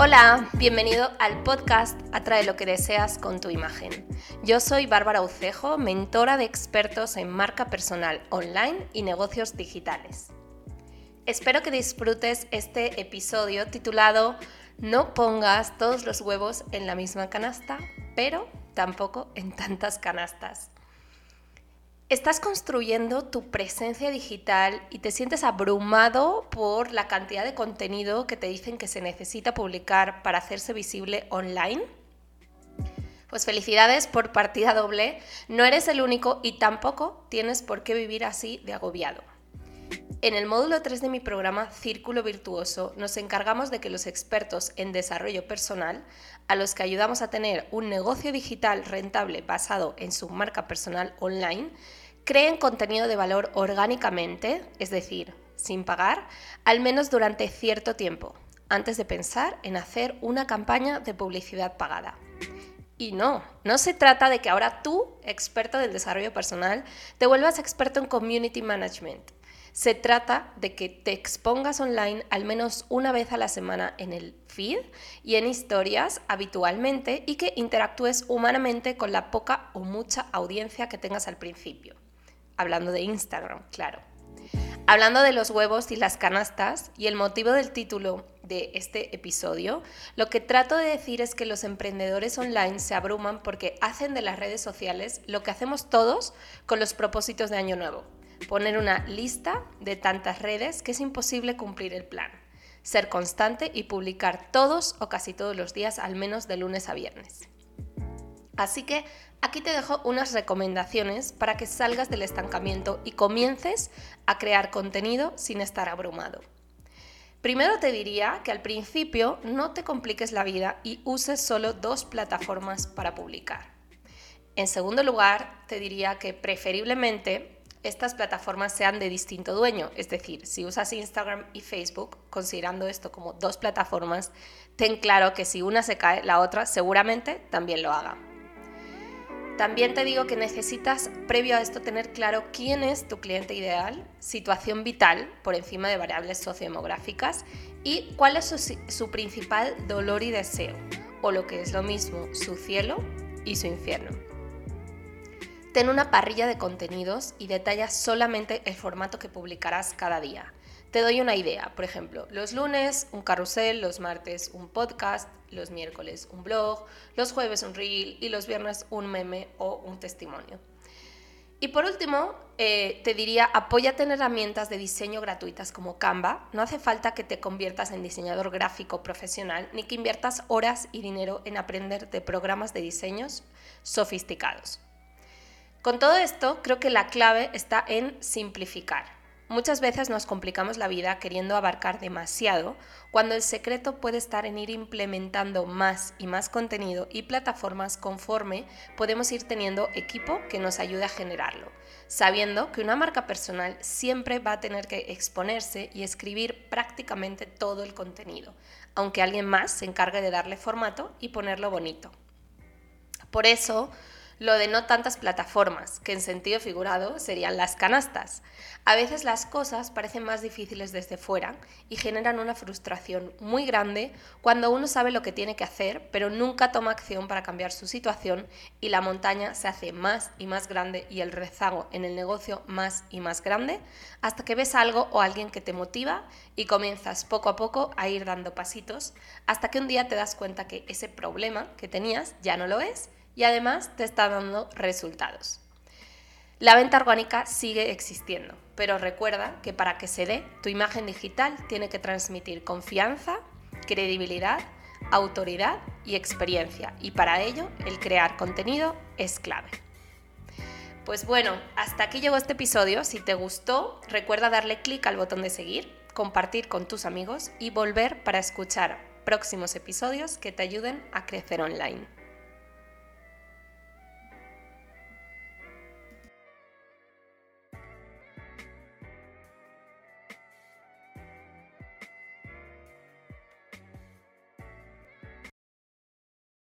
Hola, bienvenido al podcast Atrae lo que deseas con tu imagen. Yo soy Bárbara Ucejo, mentora de expertos en marca personal online y negocios digitales. Espero que disfrutes este episodio titulado No pongas todos los huevos en la misma canasta, pero tampoco en tantas canastas. Estás construyendo tu presencia digital y te sientes abrumado por la cantidad de contenido que te dicen que se necesita publicar para hacerse visible online. Pues felicidades por partida doble, no eres el único y tampoco tienes por qué vivir así de agobiado. En el módulo 3 de mi programa Círculo Virtuoso nos encargamos de que los expertos en desarrollo personal, a los que ayudamos a tener un negocio digital rentable basado en su marca personal online, creen contenido de valor orgánicamente, es decir, sin pagar, al menos durante cierto tiempo, antes de pensar en hacer una campaña de publicidad pagada. Y no, no se trata de que ahora tú, experto del desarrollo personal, te vuelvas experto en community management se trata de que te expongas online al menos una vez a la semana en el feed y en historias habitualmente y que interactúes humanamente con la poca o mucha audiencia que tengas al principio. Hablando de Instagram, claro. Hablando de los huevos y las canastas y el motivo del título de este episodio, lo que trato de decir es que los emprendedores online se abruman porque hacen de las redes sociales lo que hacemos todos con los propósitos de Año Nuevo poner una lista de tantas redes que es imposible cumplir el plan. Ser constante y publicar todos o casi todos los días, al menos de lunes a viernes. Así que aquí te dejo unas recomendaciones para que salgas del estancamiento y comiences a crear contenido sin estar abrumado. Primero te diría que al principio no te compliques la vida y uses solo dos plataformas para publicar. En segundo lugar, te diría que preferiblemente estas plataformas sean de distinto dueño. Es decir, si usas Instagram y Facebook, considerando esto como dos plataformas, ten claro que si una se cae, la otra seguramente también lo haga. También te digo que necesitas, previo a esto, tener claro quién es tu cliente ideal, situación vital por encima de variables sociodemográficas y cuál es su, su principal dolor y deseo, o lo que es lo mismo, su cielo y su infierno. Ten una parrilla de contenidos y detalla solamente el formato que publicarás cada día. Te doy una idea, por ejemplo, los lunes un carrusel, los martes un podcast, los miércoles un blog, los jueves un reel y los viernes un meme o un testimonio. Y por último, eh, te diría, apóyate en herramientas de diseño gratuitas como Canva. No hace falta que te conviertas en diseñador gráfico profesional ni que inviertas horas y dinero en aprender de programas de diseños sofisticados. Con todo esto, creo que la clave está en simplificar. Muchas veces nos complicamos la vida queriendo abarcar demasiado, cuando el secreto puede estar en ir implementando más y más contenido y plataformas conforme podemos ir teniendo equipo que nos ayude a generarlo, sabiendo que una marca personal siempre va a tener que exponerse y escribir prácticamente todo el contenido, aunque alguien más se encargue de darle formato y ponerlo bonito. Por eso, lo de no tantas plataformas, que en sentido figurado serían las canastas. A veces las cosas parecen más difíciles desde fuera y generan una frustración muy grande cuando uno sabe lo que tiene que hacer, pero nunca toma acción para cambiar su situación y la montaña se hace más y más grande y el rezago en el negocio más y más grande, hasta que ves algo o alguien que te motiva y comienzas poco a poco a ir dando pasitos, hasta que un día te das cuenta que ese problema que tenías ya no lo es y además te está dando resultados. La venta orgánica sigue existiendo, pero recuerda que para que se dé, tu imagen digital tiene que transmitir confianza, credibilidad, autoridad y experiencia, y para ello el crear contenido es clave. Pues bueno, hasta aquí llegó este episodio. Si te gustó, recuerda darle clic al botón de seguir, compartir con tus amigos y volver para escuchar próximos episodios que te ayuden a crecer online.